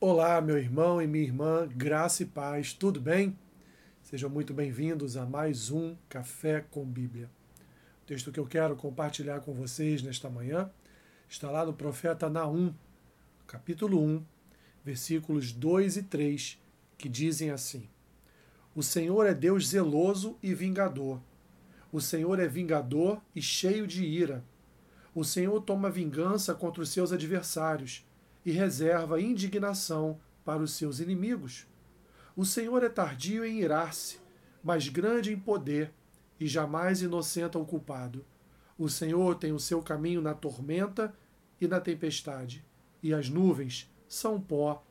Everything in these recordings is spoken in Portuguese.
Olá, meu irmão e minha irmã, graça e paz, tudo bem? Sejam muito bem-vindos a mais um Café com Bíblia. O texto que eu quero compartilhar com vocês nesta manhã está lá no profeta Naum, capítulo 1, versículos 2 e 3, que dizem assim: O Senhor é Deus zeloso e vingador. O Senhor é vingador e cheio de ira. O Senhor toma vingança contra os seus adversários e reserva indignação para os seus inimigos. O Senhor é tardio em irar-se, mas grande em poder, e jamais inocenta o culpado. O Senhor tem o seu caminho na tormenta e na tempestade, e as nuvens são pó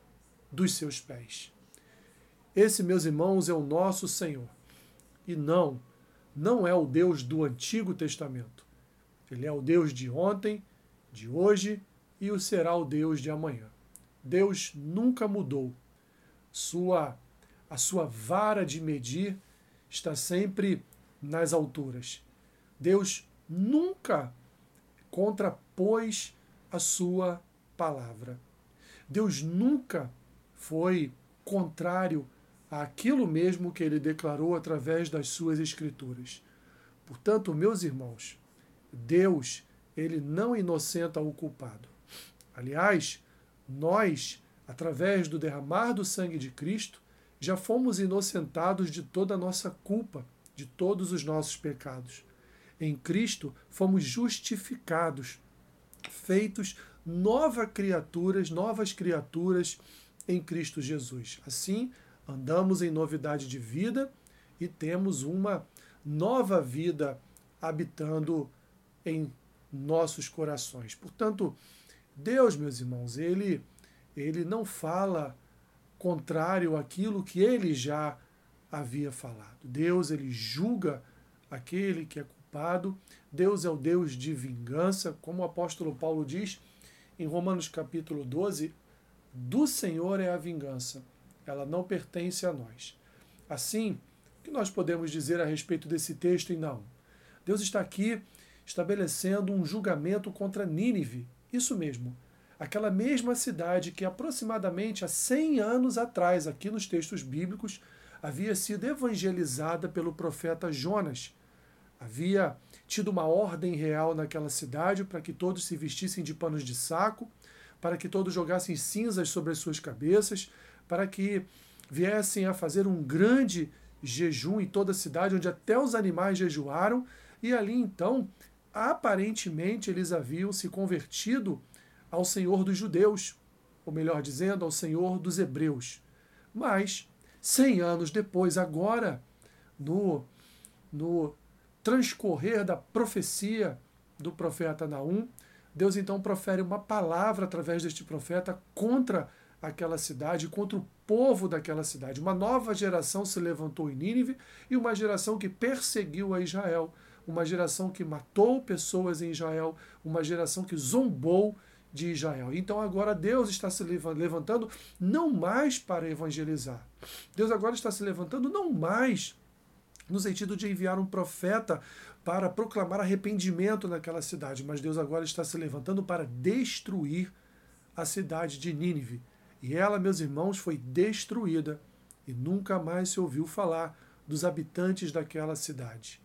dos seus pés. Esse, meus irmãos, é o nosso Senhor. E não, não é o Deus do Antigo Testamento. Ele é o Deus de ontem, de hoje e o será o Deus de amanhã. Deus nunca mudou. Sua a sua vara de medir está sempre nas alturas. Deus nunca contrapôs a sua palavra. Deus nunca foi contrário àquilo mesmo que ele declarou através das suas escrituras. Portanto, meus irmãos, Deus, ele não inocenta o culpado. Aliás, nós, através do derramar do sangue de Cristo, já fomos inocentados de toda a nossa culpa, de todos os nossos pecados. Em Cristo fomos justificados, feitos novas criaturas, novas criaturas em Cristo Jesus. Assim, andamos em novidade de vida e temos uma nova vida habitando em nossos corações. Portanto, Deus, meus irmãos, ele, ele não fala contrário àquilo que ele já havia falado. Deus, ele julga aquele que é culpado. Deus é o Deus de vingança, como o apóstolo Paulo diz em Romanos capítulo 12, do Senhor é a vingança. Ela não pertence a nós. Assim, o que nós podemos dizer a respeito desse texto em Naum? Deus está aqui estabelecendo um julgamento contra Nínive, isso mesmo. Aquela mesma cidade que aproximadamente há 100 anos atrás, aqui nos textos bíblicos, havia sido evangelizada pelo profeta Jonas. Havia tido uma ordem real naquela cidade para que todos se vestissem de panos de saco, para que todos jogassem cinzas sobre as suas cabeças, para que viessem a fazer um grande jejum em toda a cidade, onde até os animais jejuaram, e ali então aparentemente eles haviam se convertido ao Senhor dos judeus, ou melhor dizendo, ao Senhor dos hebreus. Mas, cem anos depois, agora, no, no transcorrer da profecia do profeta Naum, Deus então profere uma palavra através deste profeta contra aquela cidade, contra o povo daquela cidade. Uma nova geração se levantou em Nínive e uma geração que perseguiu a Israel uma geração que matou pessoas em Israel, uma geração que zombou de Israel. Então agora Deus está se levantando não mais para evangelizar. Deus agora está se levantando não mais no sentido de enviar um profeta para proclamar arrependimento naquela cidade, mas Deus agora está se levantando para destruir a cidade de Nínive. E ela, meus irmãos, foi destruída e nunca mais se ouviu falar dos habitantes daquela cidade.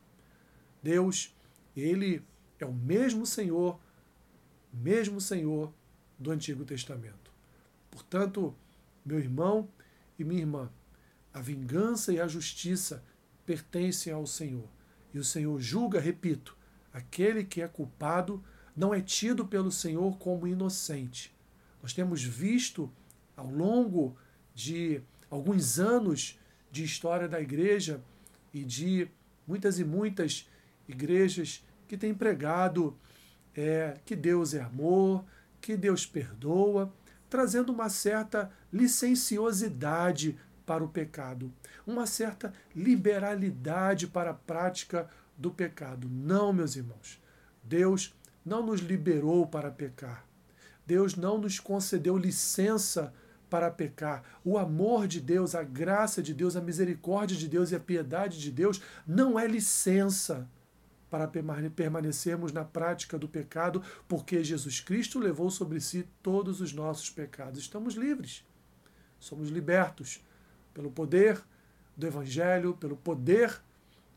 Deus, ele é o mesmo Senhor, mesmo Senhor do Antigo Testamento. Portanto, meu irmão e minha irmã, a vingança e a justiça pertencem ao Senhor. E o Senhor julga, repito, aquele que é culpado não é tido pelo Senhor como inocente. Nós temos visto ao longo de alguns anos de história da igreja e de muitas e muitas igrejas que têm pregado é, que Deus é amor, que Deus perdoa, trazendo uma certa licenciosidade para o pecado, uma certa liberalidade para a prática do pecado. Não, meus irmãos. Deus não nos liberou para pecar. Deus não nos concedeu licença para pecar. O amor de Deus, a graça de Deus, a misericórdia de Deus e a piedade de Deus não é licença para permanecermos na prática do pecado, porque Jesus Cristo levou sobre si todos os nossos pecados. Estamos livres. somos libertos pelo poder do Evangelho, pelo poder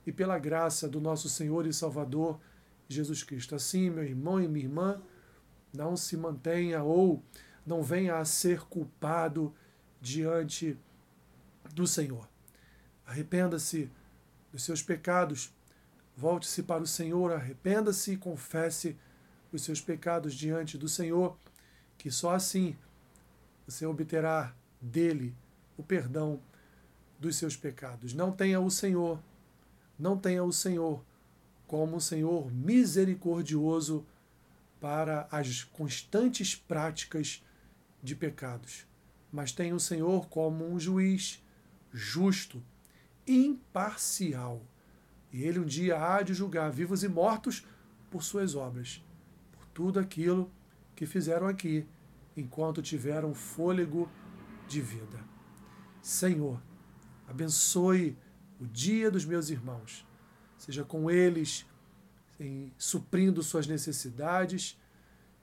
e pela graça do nosso Senhor e Salvador Jesus Cristo. Assim, meu irmão e minha irmã, não se mantenha ou não venha a ser culpado diante do Senhor. Arrependa-se dos seus pecados, volte-se para o Senhor, arrependa-se e confesse os seus pecados diante do Senhor, que só assim você obterá dele o perdão dos seus pecados. Não tenha o Senhor, não tenha o Senhor como um Senhor misericordioso para as constantes práticas de pecados, mas tenha o Senhor como um juiz justo, imparcial. E ele um dia há de julgar vivos e mortos por suas obras, por tudo aquilo que fizeram aqui, enquanto tiveram fôlego de vida. Senhor, abençoe o dia dos meus irmãos. Seja com eles em, suprindo suas necessidades,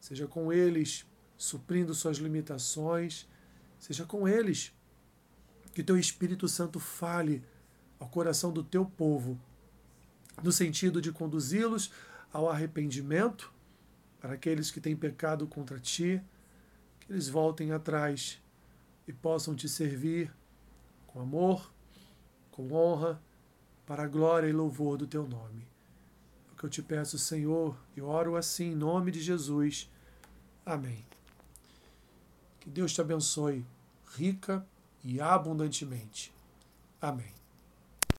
seja com eles suprindo suas limitações, seja com eles que teu Espírito Santo fale ao coração do teu povo, no sentido de conduzi-los ao arrependimento, para aqueles que têm pecado contra ti, que eles voltem atrás e possam te servir com amor, com honra, para a glória e louvor do teu nome. É o que eu te peço, Senhor, e oro assim em nome de Jesus. Amém. Que Deus te abençoe rica e abundantemente. Amém.